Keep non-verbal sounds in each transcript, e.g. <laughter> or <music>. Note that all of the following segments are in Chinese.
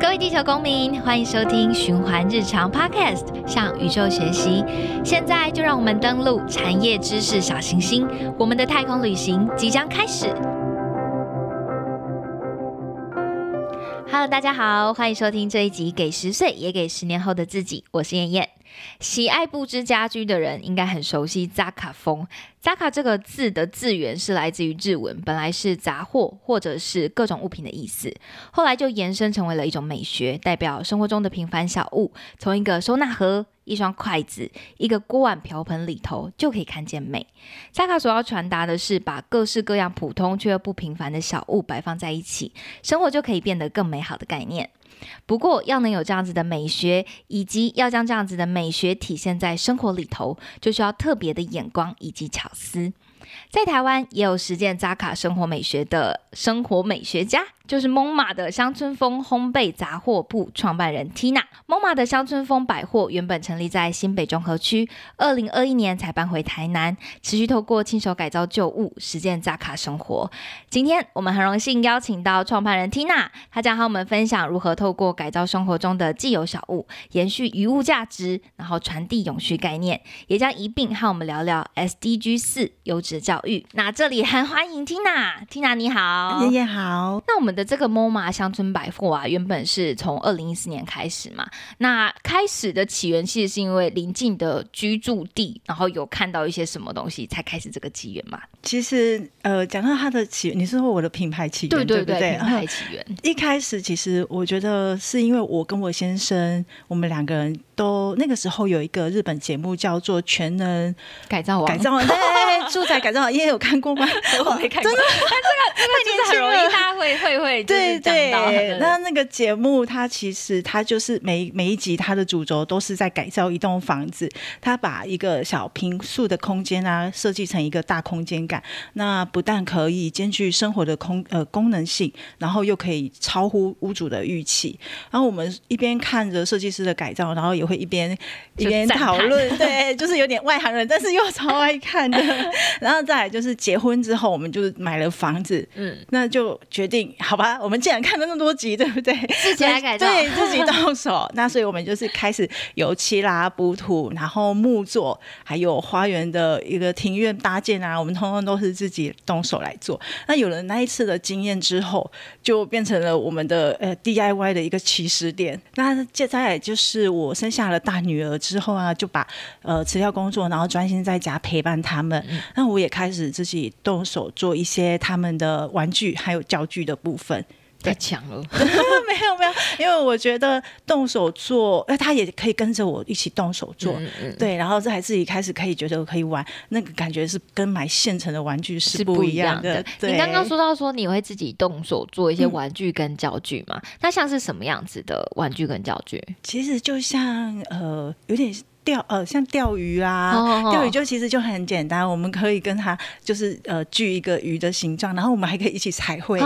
各位地球公民，欢迎收听循环日常 Podcast，向宇宙学习。现在就让我们登录产业知识小行星，我们的太空旅行即将开始。Hello，大家好，欢迎收听这一集《给十岁也给十年后的自己》，我是燕燕。喜爱布置家居的人应该很熟悉扎卡风。扎卡这个字的字源是来自于日文，本来是杂货或者是各种物品的意思，后来就延伸成为了一种美学，代表生活中的平凡小物，从一个收纳盒、一双筷子、一个锅碗瓢盆里头就可以看见美。扎卡所要传达的是，把各式各样普通却又不平凡的小物摆放在一起，生活就可以变得更美好的概念。不过，要能有这样子的美学，以及要将这样子的美学体现在生活里头，就需要特别的眼光以及巧思。在台湾也有实践扎卡生活美学的生活美学家。就是蒙马的乡村风烘焙杂货铺创办人 Tina。蒙马的乡村风百货原本成立在新北中和区，二零二一年才搬回台南，持续透过亲手改造旧物，实践扎卡生活。今天我们很荣幸邀请到创办人 Tina，她将和我们分享如何透过改造生活中的既有小物，延续余物价值，然后传递永续概念，也将一并和我们聊聊 SDG 四优质教育。那这里很欢迎 Tina，Tina 你好，爷爷好。那我们的这个 MOMA 乡村百货啊，原本是从二零一四年开始嘛。那开始的起源其实是因为邻近的居住地，然后有看到一些什么东西，才开始这个起源嘛。其实，呃，讲到它的起源，你是说我的品牌起源，对对对，品牌起源。一开始其实我觉得是因为我跟我先生，我们两个人都那个时候有一个日本节目叫做《全能改造王》，改造王对 <laughs> 住宅改造王，也有看过吗？<laughs> 我没看过，真的，<laughs> 这个太年轻了，大家会会会对对。那那个节目它其实它就是每每一集它的主轴都是在改造一栋房子，它把一个小平素的空间啊设计成一个大空间感。那不但可以兼具生活的空呃功能性，然后又可以超乎屋主的预期。然后我们一边看着设计师的改造，然后也会一边一边讨论，对，就是有点外行人，但是又超爱看的。<laughs> 然后再来就是结婚之后，我们就买了房子，嗯，那就决定好吧，我们既然看了那么多集，对不对？自己来改造，对自己动手。那所以我们就是开始油漆啦、补土，然后木作，还有花园的一个庭院搭建啊，我们通通。都是自己动手来做。那有了那一次的经验之后，就变成了我们的呃 DIY 的一个起始点。那接下来就是我生下了大女儿之后啊，就把呃辞掉工作，然后专心在家陪伴他们。那我也开始自己动手做一些他们的玩具还有教具的部分。太强了，<laughs> 没有没有，因为我觉得动手做，那，他也可以跟着我一起动手做，对，然后这还自己开始可以觉得可以玩，那个感觉是跟买现成的玩具是不一样的。你刚刚 <laughs> 说到说你会自己动手做一些玩具跟教具嘛？那像是什么样子的玩具跟教具？其实就像呃，有点。钓呃，像钓鱼啊，钓鱼就其实就很简单，我们可以跟他就是呃锯一个鱼的形状，然后我们还可以一起彩绘，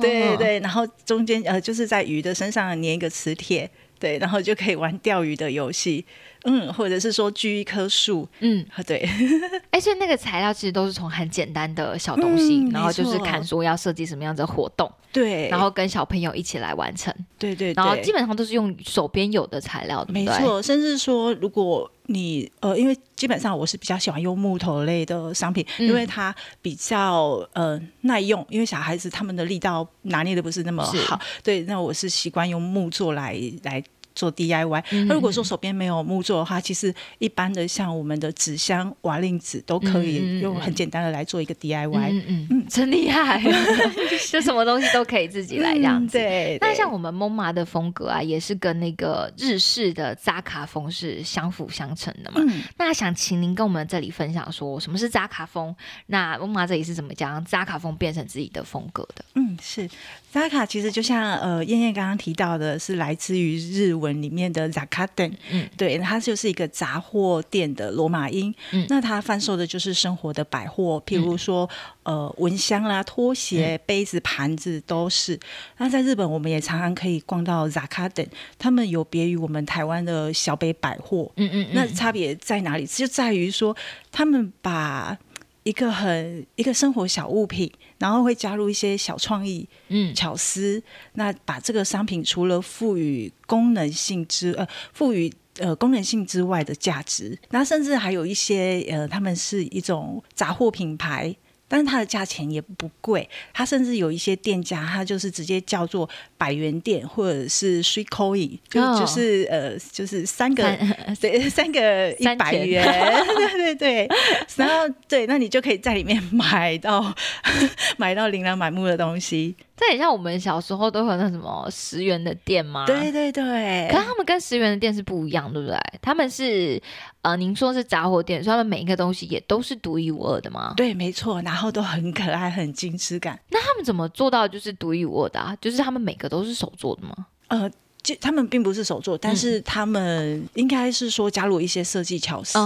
对对对，然后中间呃就是在鱼的身上粘一个磁铁，对，然后就可以玩钓鱼的游戏。嗯，或者是说锯一棵树，嗯，对，<laughs> 哎，所以那个材料其实都是从很简单的小东西，然后就是看说要设计什么样的活动，对，然后跟小朋友一起来完成，对对，然后基本上都是用手边有的材料，没错，甚至说如果你呃，因为基本上我是比较喜欢用木头类的商品，因为它比较呃耐用，因为小孩子他们的力道拿捏的不是那么好，对，那我是习惯用木做来来。做 DIY，那如果说手边没有木作的话，其实一般的像我们的纸箱、瓦令纸都可以用很简单的来做一个 DIY。嗯嗯，真厉害，<laughs> 就什么东西都可以自己来这样子。对，那像我们蒙马的风格啊，也是跟那个日式的扎卡风是相辅相成的嘛。那想请您跟我们这里分享说，什么是扎卡风？那蒙马这里是怎么将扎卡风变成自己的风格的？嗯，是扎卡其实就像呃燕燕刚刚提到的，是来自于日。文里面的 Zakaden，嗯，对，它就是一个杂货店的罗马音，嗯，那它贩售的就是生活的百货，譬如说呃蚊香啦、拖鞋、杯子、盘子都是。那在日本，我们也常常可以逛到 Zakaden，他们有别于我们台湾的小北百货，嗯嗯，那差别在哪里？就在于说他们把一个很一个生活小物品，然后会加入一些小创意、嗯，巧思，那把这个商品除了赋予功能性之呃赋予呃功能性之外的价值，那甚至还有一些呃他们是一种杂货品牌。但是它的价钱也不贵，它甚至有一些店家，它就是直接叫做百元店或者是 three coin，就、哦。就是呃就是三个三对 <laughs> 三个一百元，<laughs> 对对对，然后对，那你就可以在里面买到 <laughs> 买到琳琅满目的东西，这很像我们小时候都会有那什么十元的店吗？对对对可是他们跟十元的店是不一样，对不对？他们是呃，您说是杂货店，所以他们每一个东西也都是独一无二的吗？对，没错，然后都很可爱，很精致感。那他们怎么做到就是独一无二的啊？就是他们每个都是手做的吗？呃，就他们并不是手作，但是他们应该是说加入一些设计巧思，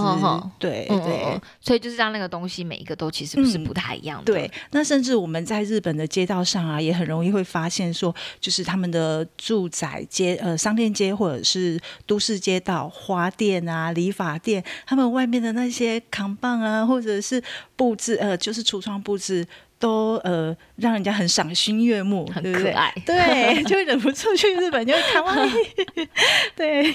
对嗯对。所以就是让那个东西每一个都其实不是嗯不太一样的。对，那甚至我们在日本的街道上啊，也很容易会发现说，就是他们的住宅街、呃商店街或者是都市街道、花店啊、理发店，他们外面的那些扛棒啊，或者是布置，呃，就是橱窗布置。都呃让人家很赏心悦目，很可爱对，<laughs> 就忍不住去日本就会看哇，<laughs> 对。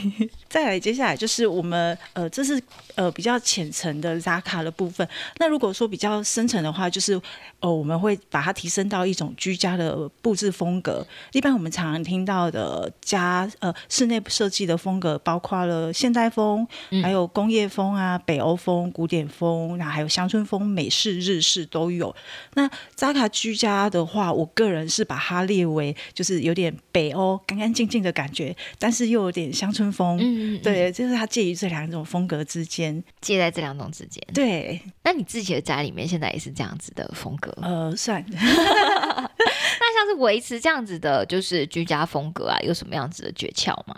再来，接下来就是我们呃，这是呃比较浅层的 Zaka 的部分。那如果说比较深层的话，就是呃我们会把它提升到一种居家的布置风格。一般我们常常听到的家呃室内设计的风格，包括了现代风，嗯还有工业风啊、北欧风、古典风，然后还有乡村风、美式、日式都有。那扎卡居家的话，我个人是把它列为就是有点北欧干干净净的感觉，但是又有点乡村风。嗯，嗯，嗯，对，就是它介于这两种风格之间。介在这两种之间。对，那你自己的家里面现在也是这样子的风格？呃，算 <laughs> 那像是维持这样子的，就是居家风格啊，有什么样子的诀窍吗？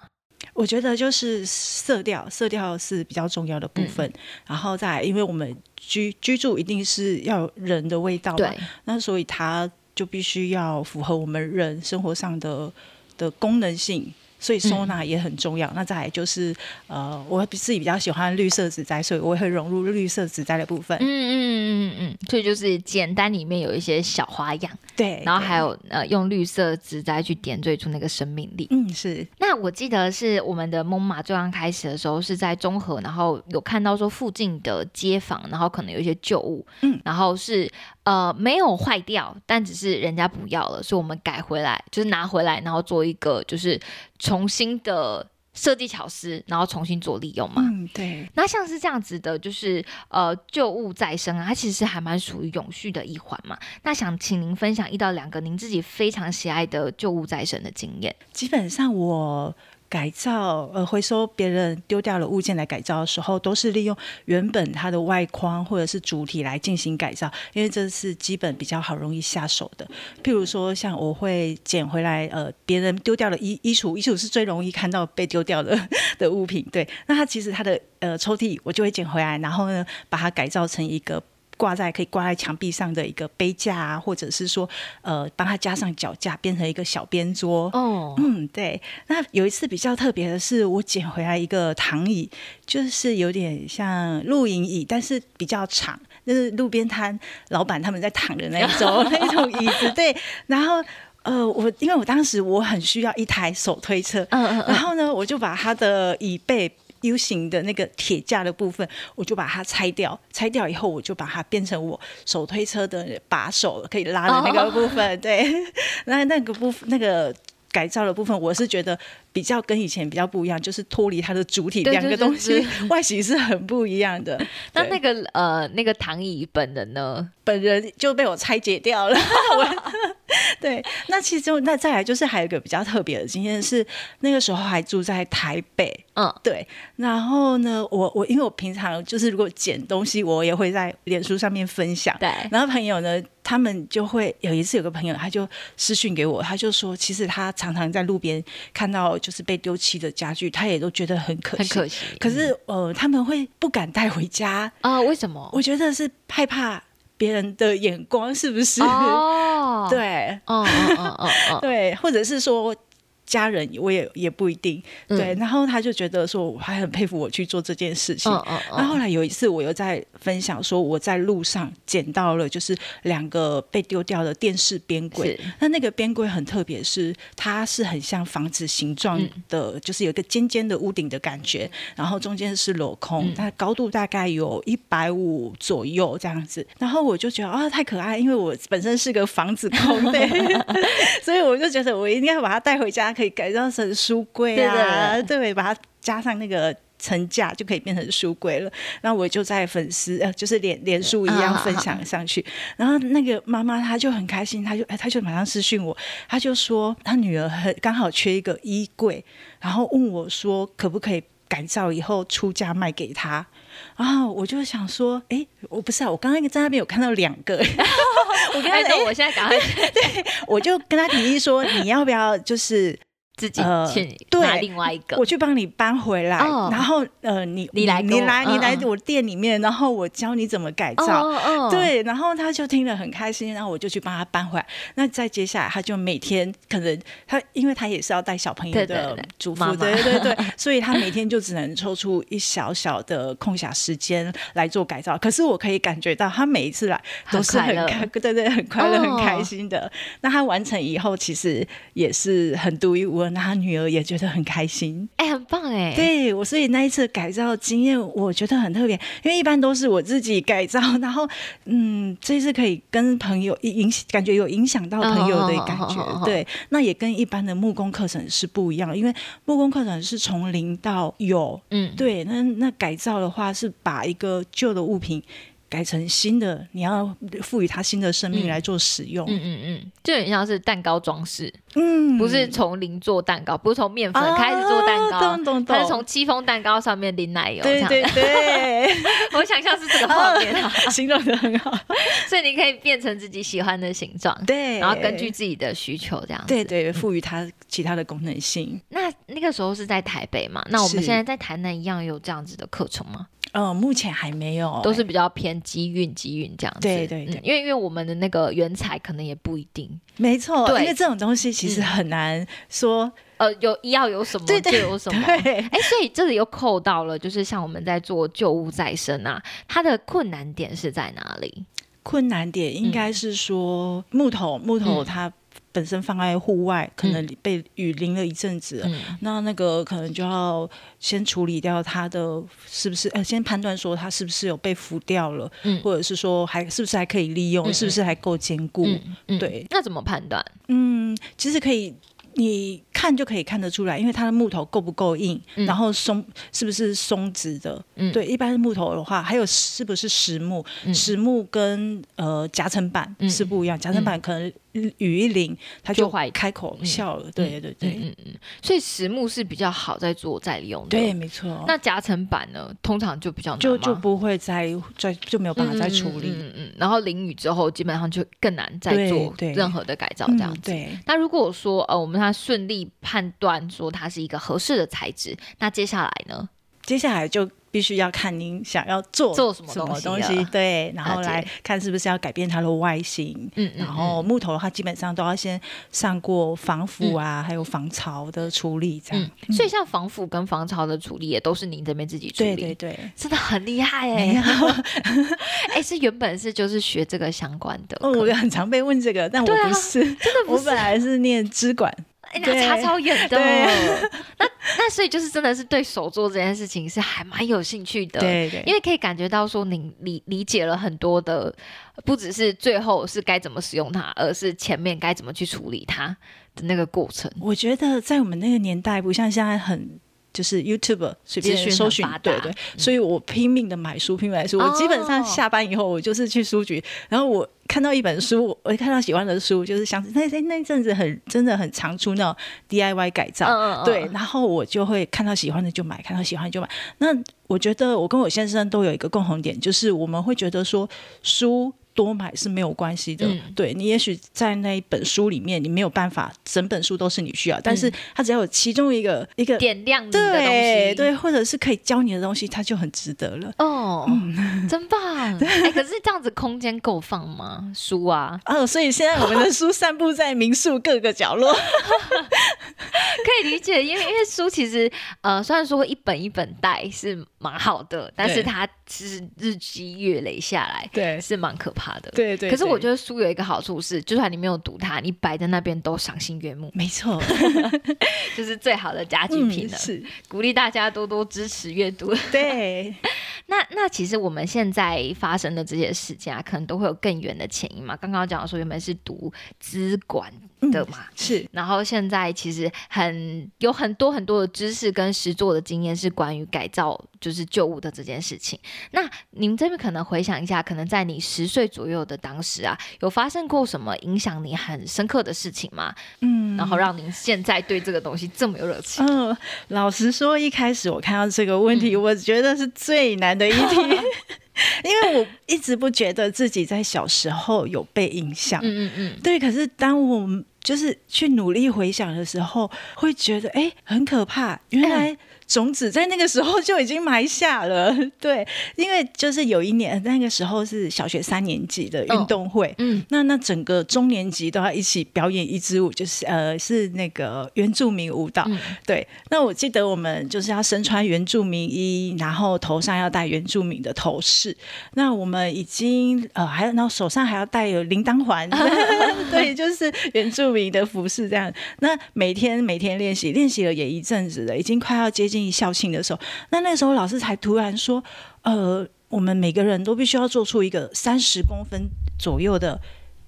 我觉得就是色调，色调是比较重要的部分。然后再来，因为我们居居住一定是要人的味道嘛，那所以它就必须要符合我们人生活上的的功能性。所以收纳也很重要。那再来就是，呃，我自己比较喜欢绿色植栽，所以我也会融入绿色植栽的部分。嗯嗯嗯嗯嗯，所以就是简单里面有一些小花样，对，然后还有，有呃用绿色植栽去点缀出那个生命力。嗯，是，那我记得是我们的蒙马最刚开始的时候是在中和，然后有看到说附近的街坊，然后可能有一些旧物，嗯然后是呃没有坏掉，但只是人家不要了，所以我们改回来，就是拿回来，然后做一个就是重新的设计巧思，然后重新做利用嘛。嗯，对，那像是这样子的，就是呃旧物再生啊，它其实还蛮属于永续的一环嘛。那想请您分享一到两个您自己非常喜爱的旧物再生的经验。基本上我。改造呃，回收别人丢掉的物件来改造的时候，都是利用原本它的外框或者是主体来进行改造，因为这是基本比较好容易下手的。譬如说，像我会捡回来呃别人丢掉的衣衣橱，衣橱是最容易看到被丢掉的 <laughs> 的物品，对。那它其实它的呃抽屉我就会捡回来，然后呢把它改造成一个。挂在可以挂在墙壁上的一个杯架啊，或者是说，呃，帮它加上脚架，变成一个小边桌。哦，嗯，对。那有一次比较特别的是，我捡回来一个躺椅，就是有点像露营椅，但是比较长，就是路边摊老板他们在躺的那一种那种椅子。<laughs> 对，然后。呃，我因为我当时我很需要一台手推车，嗯嗯嗯，然后呢，我就把它的椅背 U 型的那个铁架的部分，我就把它拆掉。拆掉以后，我就把它变成我手推车的把手，可以拉的那个部分。对，<laughs> 那那个部分那个。改造的部分，我是觉得比较跟以前比较不一样，就是脱离它的主体，两个东西外形是很不一样的。<laughs> 那那个呃那个躺椅本人呢？本人就被我拆解掉了。我 <laughs> 对，那其实那再来就是还有一个比较特别的经验是，那个时候还住在台北，嗯，对，然后呢，我我因为我平常就是如果捡东西，我也会在脸书上面分享，对，然后朋友呢，他们就会有一次有个朋友，他就私讯给我，他就说，其实他常常在路边看到就是被丢弃的家具，他也都觉得很可惜。很可惜。可是呃，他们会不敢带回家，啊、为什么？我觉得是害怕别人的眼光，是不是？哦，，<laughs> 对嗯嗯嗯嗯嗯，对，或者是说。家人我也也不一定，嗯对。然后他就觉得说，我还很佩服我去做这件事情。那后来有一次，我又在分享说，我在路上捡到了就是两个被丢掉的电视边柜。是那那个边柜很特别，是它是很像房子形状嗯的，就是有一个尖尖的屋顶的感觉，然后中间是镂空，嗯它高度大概有一百五左右这样子。然后我就觉得啊，太可爱，因为我本身是个房子控，对，<laughs> 所以我就觉得我一定要把它带回家，可以改造成书柜啊，对对，把它加上那个。层架就可以变成书柜了，然后我就在粉丝呃，就是脸脸书一样啊分享上去，然后那个妈妈她就很开心，她就哎，她就马上私讯我，她就说她女儿很刚好缺一个衣柜，然后问我说可不可以改造以后出价卖给她。然后我就想说，哎，我不是啊，我刚刚在那边有看到两个，<laughs> 我跟她 <laughs> 哎，哎那我现在赶快对我就跟他提议说，你要不要就是自己呃去对拿另外一个我。去帮你搬回来，哦然后呃，你你来你来你来我店里面，然后我教你怎么改造。哦哦，对，然后他就听了很开心，然后我就去帮他搬回来。那再接下来，他就每天可能他，因为他也是要带小朋友的主妇，对对对，<laughs> 所以他每天就只能抽出一小小的空暇时间来做改造。可是我可以感觉到，他每一次来都是很快对对，很快乐、哦很开心的。那他完成以后，其实也是很独一无二，那他女儿也觉得很开心。<laughs> 哎，很棒哎，对我，所以那一次改造经验，我觉得很特别，因为一般都是我自己改造，然后 <laughs> 嗯，这次可以跟朋友影感觉有影响到朋友的感觉，对，那也跟一般的木工课程是不一样的，因为木工课程是从零到有，嗯，对，那那改造的话是把一个旧的物品。改成新的，你要赋予它新的生命嗯来做使用。嗯嗯嗯，就很像是蛋糕装饰，嗯不是从零做蛋糕，不是从面粉啊开始做蛋糕，懂懂懂它是从戚风蛋糕上面淋奶油，对对这样对，<laughs> 我想象是这个画面啊，<laughs> 形容的很好。<laughs> 所以你可以变成自己喜欢的形状，对，然后根据自己的需求这样子。对对，赋予它其他的功能性。那那个时候是在台北嘛？那我们现在在台南一样有这样子的课程吗？呃，目前还没有，都是比较偏机运机运这样子。对对对。嗯因为因为我们的那个原材可能也不一定，没错，对。因为这种东西其实嗯很难说，呃，有要有什么就有什么。对，哎，所以这里又扣到了，就是像我们在做旧物再生啊，它的困难点是在哪里？困难点应该是说木头，木头嗯。它本身放在户外，可能被雨淋了一阵子了。嗯那那个可能就要先处理掉它的是不是呃，先判断说它是不是有被浮掉了，嗯或者是说还是不是还可以利用，嗯是不是还够坚固？对那怎么判断？嗯，其实可以，你看就可以看得出来，因为它的木头够不够硬，嗯然后松是不是松直的。嗯，对，一般木头的话，还有是不是实木？嗯实木跟呃夹层板嗯是不一样，夹层板可能雨一淋它就就坏开口笑了。对对对、嗯嗯，所以实木是比较好在做再利用的。对，，没错。那夹层板呢，通常就比较难就就不会再再就没有办法再处理。嗯嗯，然后淋雨之后，基本上就更难再做任何的改造这样子。嗯对，那如果说呃，我们它顺利判断说它是一个合适的材质，那接下来呢？接下来就必须要看您想要做做什么什么东西对，然后来看是不是要改变它的外形。嗯嗯然后木头的话，基本上都要先上过防腐啊，还有防潮的处理，这样。嗯，所以像防腐跟防潮的处理也都是您这边自己处理，对对对，真的很厉害哎、<laughs> 哎、是原本是就是学这个相关的哦，课，我很常被问这个，但我不是，真的不是，我本来是念资管，哎、那对差超远的。对 <laughs> 那那所以就是真的是对手做这件事情是还蛮有兴趣的，对对，因为可以感觉到说你理理解了很多的，不只是最后是该怎么使用它，而是前面该怎么去处理它的那个过程。我觉得在我们那个年代，不像现在很。就是 YouTube 随便搜寻对对，所以我拼命的买书，拼命买书。哦我基本上下班以后，我就是去书局，然后我看到一本书，我一看到喜欢的书，就是像那那那阵子很真的很常出那种 DIY 改造，嗯对，然后我就会看到喜欢的就买，看到喜欢就买。那我觉得我跟我先生都有一个共同点，就是我们会觉得说书多买是没有关系的。嗯对你也许在那一本书里面，你没有办法整本书都是你需要，但是它只要有其中一个一个点亮你的东西，对对，或者是可以教你的东西，它就很值得了。哦，真棒！<laughs> 哎，可是这样子空间够放吗？书啊，哦，所以现在我们的书散布在民宿各个角落。<laughs> 可以理解，因为因为书其实呃，虽然说一本一本带是蛮好的，但是它其实日积月累下来对是蛮可怕的。对对，可是我觉得得书有一个好处是，就算你没有读它，你摆在那边都赏心悦目，没错，<laughs> 就是最好的家具品嗯，了。是鼓励大家多多支持阅读。对，<laughs> 那那其实我们现在发生的这些事件啊，可能都会有更远的前因嘛。刚刚讲说原本是读资管的嘛，是然后现在其实很有很多很多的知识跟实作的经验是关于改造就是旧物的这件事情。那你们这边可能回想一下，可能在你十岁左右的当时啊，有发生过什么影响你很深刻的事情吗？嗯，然后让您现在对这个东西这么有热情？嗯，老实说，一开始我看到这个问题，我觉得是最难的一题，<laughs> <laughs> <laughs> <laughs> 因为我一直不觉得自己在小时候有被影响。嗯嗯嗯，对，可是当我们就是去努力回想的时候，会觉得哎，很可怕，原来。种子在那个时候就已经埋下了，<laughs> 对，因为就是有一年那个时候是小学三年级的运动会，嗯那那整个中年级都要一起表演一支舞，就是呃是那个原住民舞蹈。嗯对，那我记得我们就是要身穿原住民衣，然后头上要戴原住民的头饰。那我们已经呃还有，然后手上还要戴有铃铛环，<laughs> <laughs> 对，就是原住民的服饰这样。那每天每天练习，练习了也一阵子了，已经快要接近校庆的时候，那那时候老师才突然说，呃，我们每个人都必须要做出一个三十公分左右的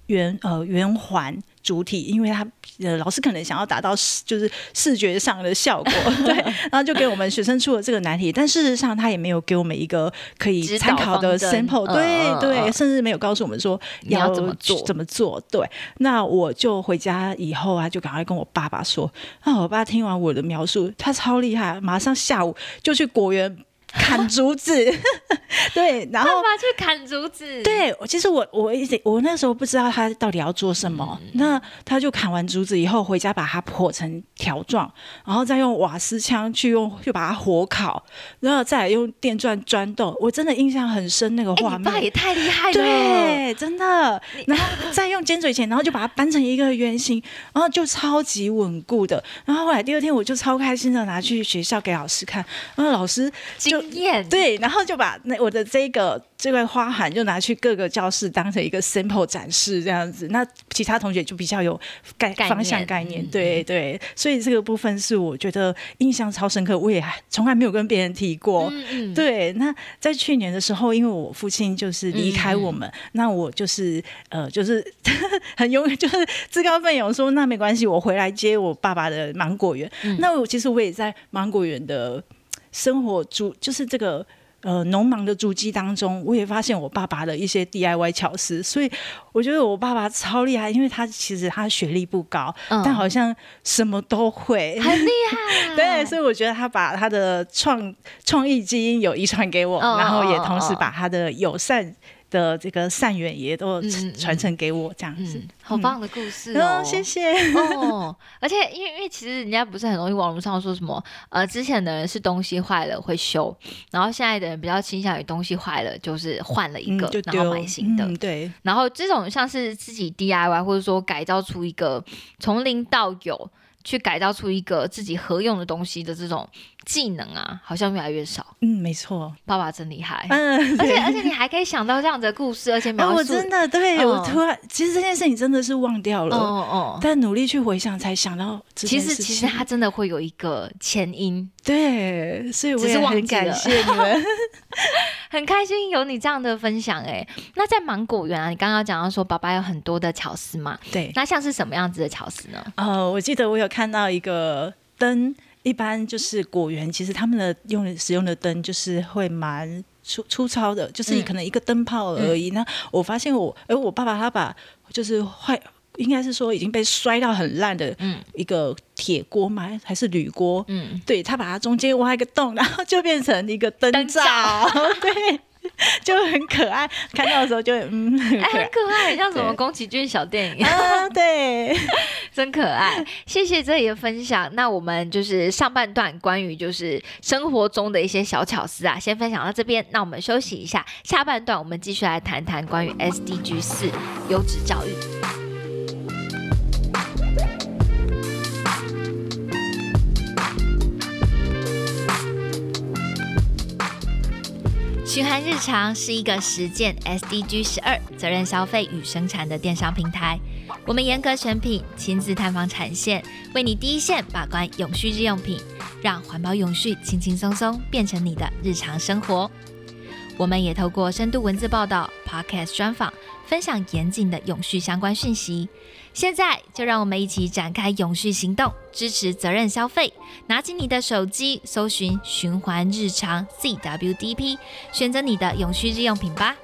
圆呃圆环主体，因为他呃老师可能想要达到视就是视觉上的效果，<laughs> 对，然后就给我们学生出了这个难题，但事实上他也没有给我们一个可以参考的 sample，嗯对对，甚至没有告诉我们说你要怎么做怎么做，对。那我就回家以后啊，就赶快跟我爸爸说，那我爸听完我的描述，他超厉害，马上下午就去果园砍竹子，<laughs> 对，然后爸爸去砍竹子，，对，我其实我我一直我那时候不知道他到底要做什么，嗯那他就砍完竹子以后回家把它破成条状，然后再用瓦斯枪去用去把它火烤，然后再用电钻钻洞。我真的印象很深那个哎、画面。你爸也太厉害了，对，真的，然后再用尖嘴钳，然后就把它扳成一个圆形，然后就超级稳固的。然后后来第二天我就超开心的拿去学校给老师看，然后老师就对，然后就把那我的这个这个花函就拿去各个教室当成一个 sample 展示这样子。那其他同学就比较有概概方向概念，嗯对对。所以这个部分是我觉得印象超深刻，我也还从来没有跟别人提过。嗯嗯，对，那在去年的时候，因为我父亲就是离开我们，那我就是呃，就是 <laughs> 很勇，<laughs> 就是自告奋勇说，那没关系，我回来接我爸爸的芒果园。那我其实我也在芒果园的生活足，就是这个。呃，农忙的足迹当中，我也发现我爸爸的一些 DIY 巧思，所以我觉得我爸爸超厉害，因为他其实他学历不高，嗯。但好像什么都会，很厉害，<laughs> 对，所以我觉得他把他的创创意基因有遗传给我，哦然后也同时把他的友善的这个善缘也都传承给我，这样子嗯。，好棒的故事哦，嗯，谢谢。哦，而且因为因为其实人家不是很容易网络上说什么，呃，之前的人是东西坏了会修，然后现在的人比较倾向于东西坏了就是换了一个，就然后丢买新的。嗯，对，然后这种像是自己 DIY 或者说改造出一个从零到有，去改造出一个自己合用的东西的这种技能啊，好像越来越少。嗯，没错。爸爸真厉害，嗯，而且而且你还可以想到这样子的故事，而且描哦，述，我真的对嗯我突然，其实这件事情真的是忘掉哦了，哦哦。但努力去回想才想到其实其实件事情。它真的会有一个前因，对，所以我也很感谢你们。<laughs> 很开心有你这样的分享哎。那在芒果园啊，你刚刚讲到说爸爸有很多的巧思嘛，对，那像是什么样子的巧思呢？呃，我记得我有看到一个灯，一般就是果园，其实他们的用的使用的灯就是会蛮粗粗糙的，就是嗯可能一个灯泡而已。那我发现我，哎我爸爸他把就是坏。应该是说已经被摔到很烂的嗯一个铁锅吗？还是铝锅？嗯，对他把它中间挖一个洞，然后就变成一个灯灯罩。<laughs> 对，就很可爱。看到的时候就嗯，很哎，可爱很。可爱，像什么宫崎骏小电影，啊，对，<laughs> 真可爱。谢谢这里的分享。那我们就是上半段关于就是生活中的一些小巧思啊，先分享到这边。那我们休息一下，下半段我们继续来谈谈关于 SDG 四优质教育。循环日常是一个实践 SDG 十二责任消费与生产的电商平台。我们严格选品，亲自探访产线，为你第一线把关永续日用品，让环保永续轻轻松松变成你的日常生活。我们也透过深度文字报道、Podcast 专访，分享严谨的永续相关讯息。现在就让我们一起展开永续行动，支持责任消费。拿起你的手机，搜寻“循环日常 CWDP”，选择你的永续日用品吧。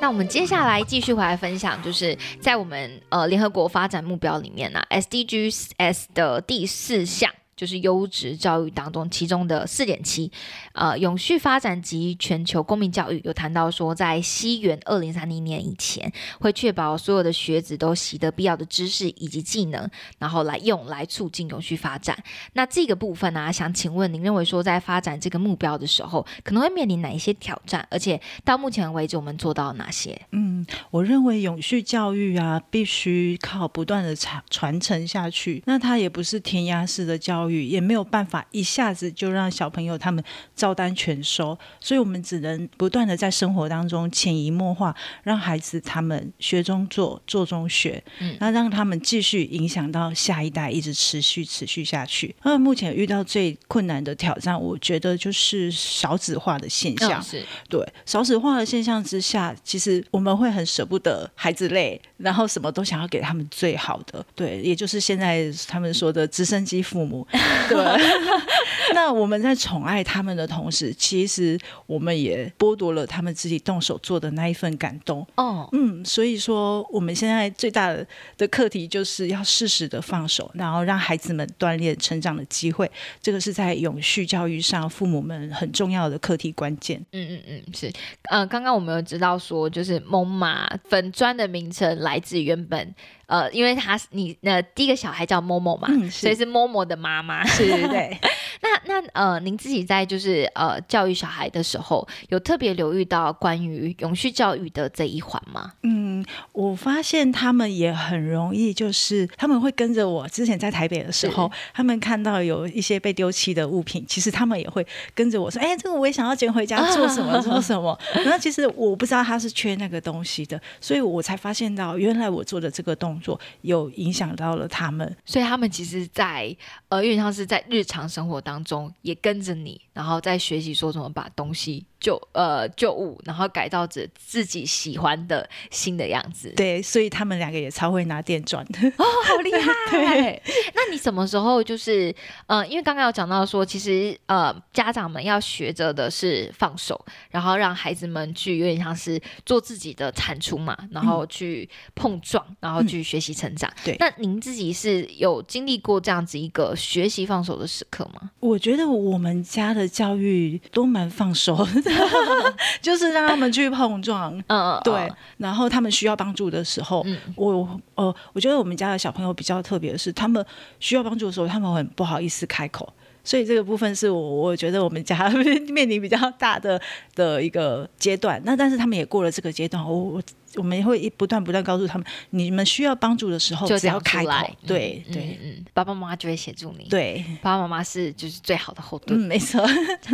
那我们接下来继续回来分享，就是在我们呃联合国发展目标里面呢、SDGs 的第四项。就是优质教育当中，其中的四点七，呃，永续发展及全球公民教育有谈到说，在西元二零三零年以前，会确保所有的学子都习得必要的知识以及技能，然后来用来促进永续发展。那这个部分呢、想请问您认为说，在发展这个目标的时候，可能会面临哪一些挑战？而且到目前为止，我们做到哪些？嗯，我认为永续教育啊，必须靠不断的传传承下去。那它也不是填鸭式的教育，也没有办法一下子就让小朋友他们照单全收，所以我们只能不断的在生活当中潜移默化，让孩子他们学中做，做中学，嗯那让他们继续影响到下一代，一直持续持续下去。那目前遇到最困难的挑战，我觉得就是少子化的现象。嗯是对少子化的现象之下，其实我们会很舍不得孩子累，然后什么都想要给他们最好的。对，也就是现在他们说的直升机父母。<laughs> 对，<laughs> 那我们在宠爱他们的同时，其实我们也剥夺了他们自己动手做的那一份感动。哦，嗯，所以说我们现在最大的的课题就是要适时的放手，然后让孩子们锻炼成长的机会。这个是在永续教育上父母们很重要的课题关键。嗯嗯嗯，是，呃，刚刚我们有知道说，就是蒙马粉砖的名称来自原本，呃，因为他是你呃第一个小孩叫某某嘛，所以是某某的妈妈。是对。<laughs> 那那呃，您自己在就是呃教育小孩的时候，有特别留意到关于永续教育的这一环吗？嗯，我发现他们也很容易，就是他们会跟着我。之前在台北的时候，他们看到有一些被丢弃的物品，其实他们也会跟着我说：“哎、这个我也想要捡回家，<laughs> 做什么做什么。”然后其实我不知道他是缺那个东西的，所以我才发现到原来我做的这个动工作有影响到了他们。所以他们其实在，呃，有点像是在日常生活当中也跟着你，然后在学习说怎么把东西旧呃旧物，然后改造着自己喜欢的新的样子。对，所以他们两个也超会拿电钻的。哦，好厉害！<laughs> <laughs> 那你什么时候就是呃，因为刚刚有讲到说，其实呃，家长们要学着的是放手，然后让孩子们去有点像是做自己的产出嘛，然后去碰撞，然后去学习成长。对那您自己是有经历过这样子一个学习放手的时刻吗？我觉得我们家的教育都蛮放手的，<laughs> 就是让他们去碰撞。<laughs> 嗯，对，然后他们需要帮助的时候，嗯我呃，我觉得我们家的小朋友比较特别的是，他们需要帮助的时候，他们很不好意思开口。所以这个部分是我我觉得我们家 <laughs> 面临比较大的的一个阶段。那但是他们也过了这个阶段，我我我们会一不断不断告诉他们，你们需要帮助的时候，就只要开口对嗯对爸爸妈妈就会协助你。，对，爸爸妈妈是就是最好的后盾。嗯，没错，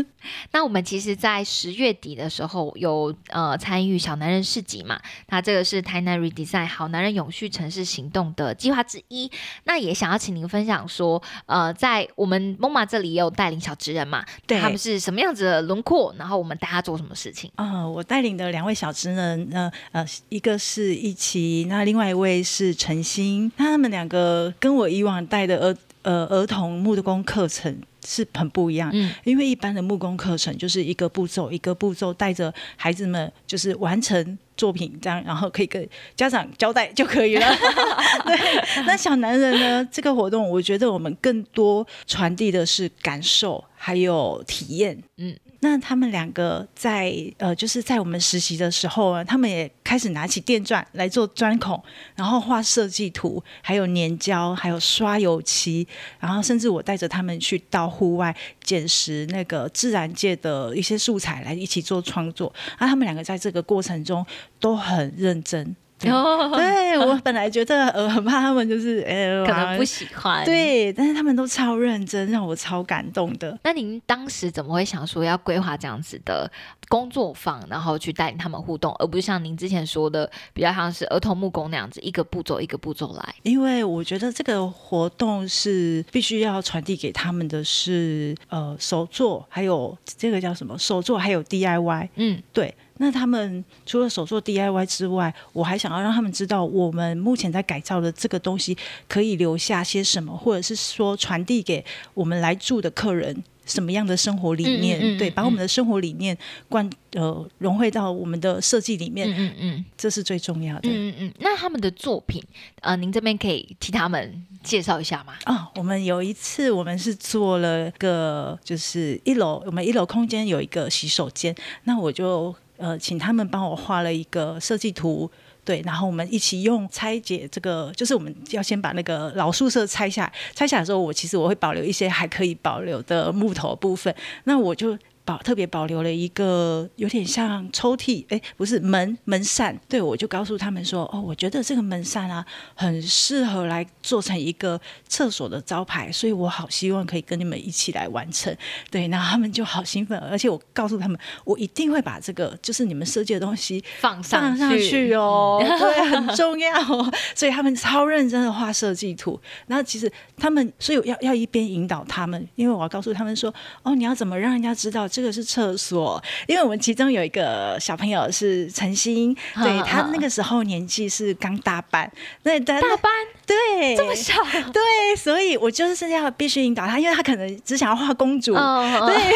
<laughs> 那我们其实，在十月底的时候有呃参与小男人市集嘛，那这个是台南 Redesign 好男人永续城市行动的计划之一。那也想要请您分享说，呃，在我们 MOMA 这里也有带领小职人嘛，对他们是什么样子的轮廓，然后我们带他做什么事情？啊、我带领的两位小职人呢，呃，一个是一奇，那另外一位是陈星，那他们两个跟我以往带的儿呃儿童木工课程是很不一样。嗯因为一般的木工课程就是一个步骤一个步骤带着孩子们就是完成作品这样，然后可以跟家长交代就可以了。<laughs> 对，那小男人呢？这个活动，我觉得我们更多传递的是感受，还有体验。嗯。那他们两个在呃，就是在我们实习的时候，他们也开始拿起电钻来做钻孔，然后画设计图，还有粘胶，还有刷油漆，然后甚至我带着他们去到户外捡拾那个自然界的一些素材来一起做创作。啊，他们两个在这个过程中都很认真。对，我本来觉得呃很怕他们就是呃 <laughs> 可能不喜欢，对，但是他们都超认真，让我超感动的。那您当时怎么会想说要规划这样子的工作坊，然后去带领他们互动，而不是像您之前说的比较像是儿童木工那样子，一个步骤一个步骤来？因为我觉得这个活动是必须要传递给他们的是呃手作，还有这个叫什么手作，还有 DIY。嗯，对。那他们除了手做 DIY 之外，我还想要让他们知道，我们目前在改造的这个东西可以留下些什么，或者是说传递给我们来住的客人什么样的生活理念？对，把我们的生活理念贯呃融汇到我们的设计里面。嗯嗯，这是最重要的。嗯嗯嗯。那他们的作品，呃，您这边可以替他们介绍一下吗？啊，我们有一次我们是做了个，就是一楼，我们一楼空间有一个洗手间，那我就。呃，请他们帮我画了一个设计图，对，然后我们一起用拆解这个，就是我们要先把那个老宿舍拆下，拆下来之后，我其实我会保留一些还可以保留的木头部分，那我就。保特别保留了一个有点像抽屉，哎，不是门门扇，对我就告诉他们说，哦，我觉得这个门扇啊，很适合来做成一个厕所的招牌，所以我好希望可以跟你们一起来完成。对，然后他们就好兴奋，而且我告诉他们，我一定会把这个就是你们设计的东西放上上去哦，对，很重要哦。所以他们超认真的画设计图，然后其实他们所以要要一边引导他们，因为我要告诉他们说，哦，你要怎么让人家知道。这个是厕所，因为我们其中有一个小朋友是陈星，对他那个时候年纪是刚大班，那大班？对。这么小，对，所以我就是要必须引导他，因为他可能只想要画公主，对。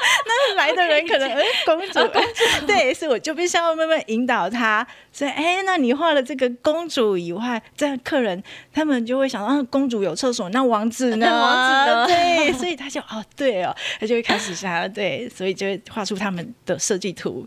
<laughs> 那来的人可能 <laughs> 哎，公主，公主，<laughs> 对，所以我就必须要慢慢引导他。所以哎，那你画了这个公主以外，这样客人他们就会想到，公主有厕所，那王子呢？王子呢？对，所以他就哦，对哦，他就会开始想，对，所以就会画出他们的设计图。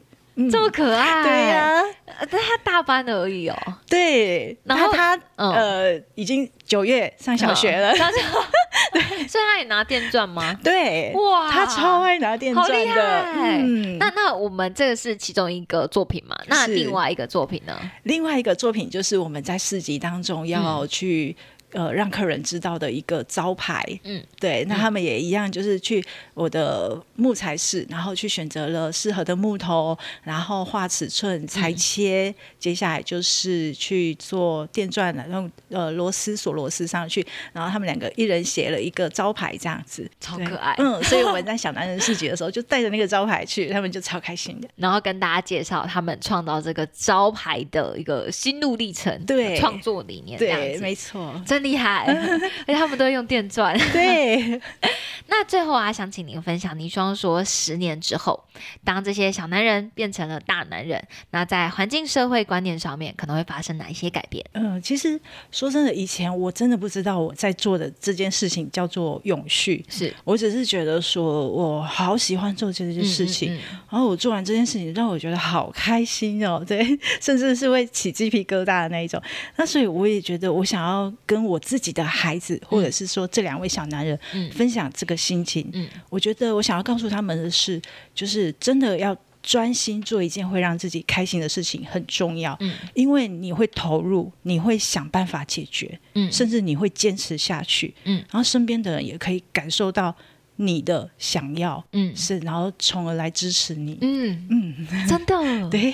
这么可爱，对呀，但他大班而已哦。对，然后他呃，已经九月上小学了，对，<laughs> <laughs> 所以他也拿电钻吗？对，哇，他超爱拿电钻的。嗯，那那我们这个是其中一个作品嘛？那另外一个作品呢？另外一个作品就是我们在市集当中要去。呃，让客人知道的一个招牌，嗯，对，那他们也一样，就是去我的木材室，然后去选择了适合的木头，然后画尺寸、裁切，接下来就是去做电钻的，用呃螺丝锁螺丝上去，然后他们两个一人写了一个招牌，这样子，超。可爱，嗯，所以我们 <laughs> 在小男人市集的时候，就带着那个招牌去，他们就超开心的，然后跟大家介绍他们创造这个招牌的一个心路历程，对，创作理念，对，没错，真。厉害，<laughs> 而且他们都用电钻。对，<laughs> 那最后啊，想请您分享，您双说十年之后，当这些小男人变成了大男人，那在环境、社会观念上面可能会发生哪一些改变？嗯，其实说真的，以前我真的不知道我在做的这件事情叫做永续，是我只是觉得说我好喜欢做这件事情，然后我做完这件事情让我觉得好开心哦，对，甚至是会起鸡皮疙瘩的那一种。那所以我也觉得我想要跟我。我自己的孩子，或者是说这两位小男人，分享这个心情。嗯，我觉得我想要告诉他们的是，就是真的要专心做一件会让自己开心的事情很重要。嗯，因为你会投入，你会想办法解决，嗯，甚至你会坚持下去，嗯，然后身边的人也可以感受到。你的想要，嗯，是，然后从而来支持你，嗯。嗯，真的，<laughs> 对，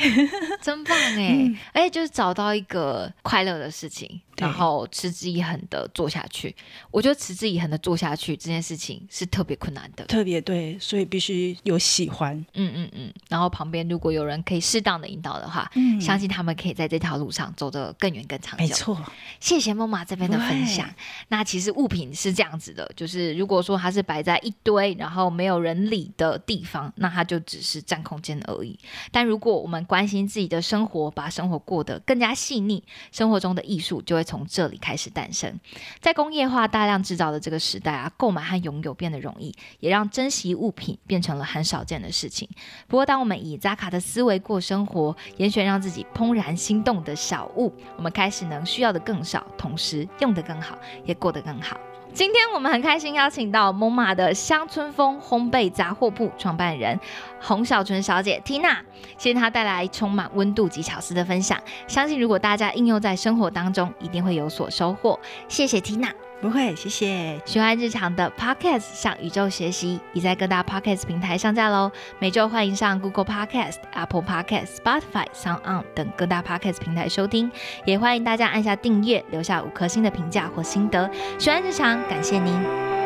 真棒哎，哎，就是找到一个快乐的事情，然后持之以恒的做下去。我觉得持之以恒的做下去这件事情是特别困难的，特别对，所以必须有喜欢。嗯嗯嗯。然后旁边如果有人可以适当的引导的话，嗯相信他们可以在这条路上走得更远更长久。没错，谢谢梦妈这边的分享。那其实物品是这样子的，就是如果说它是摆在一堆然后没有人理的地方，那它就只是占空间而已。但如果我们关心自己的生活，把生活过得更加细腻，生活中的艺术就会从这里开始诞生。在工业化大量制造的这个时代啊，购买和拥有变得容易，也让珍惜物品变成了很少见的事情。不过，当我们以扎卡的思维过生活，严选让自己怦然心动的小物，我们开始能需要的更少，同时用的更好，也过得更好。今天我们很开心邀请到蒙马的乡村风烘焙杂货铺创办人洪小纯小姐 Tina，谢谢她带来充满温度及巧思的分享。相信如果大家应用在生活当中，一定会有所收获。谢谢 Tina。不会，谢谢。喜欢日常的 Podcast 向宇宙学习，已在各大 Podcast 平台上架喽。每周欢迎上 Google Podcast、Apple Podcast、Spotify、Sound On 等各大 Podcast 平台收听，也欢迎大家按下订阅，留下五颗星的评价或心得。喜欢日常，感谢您。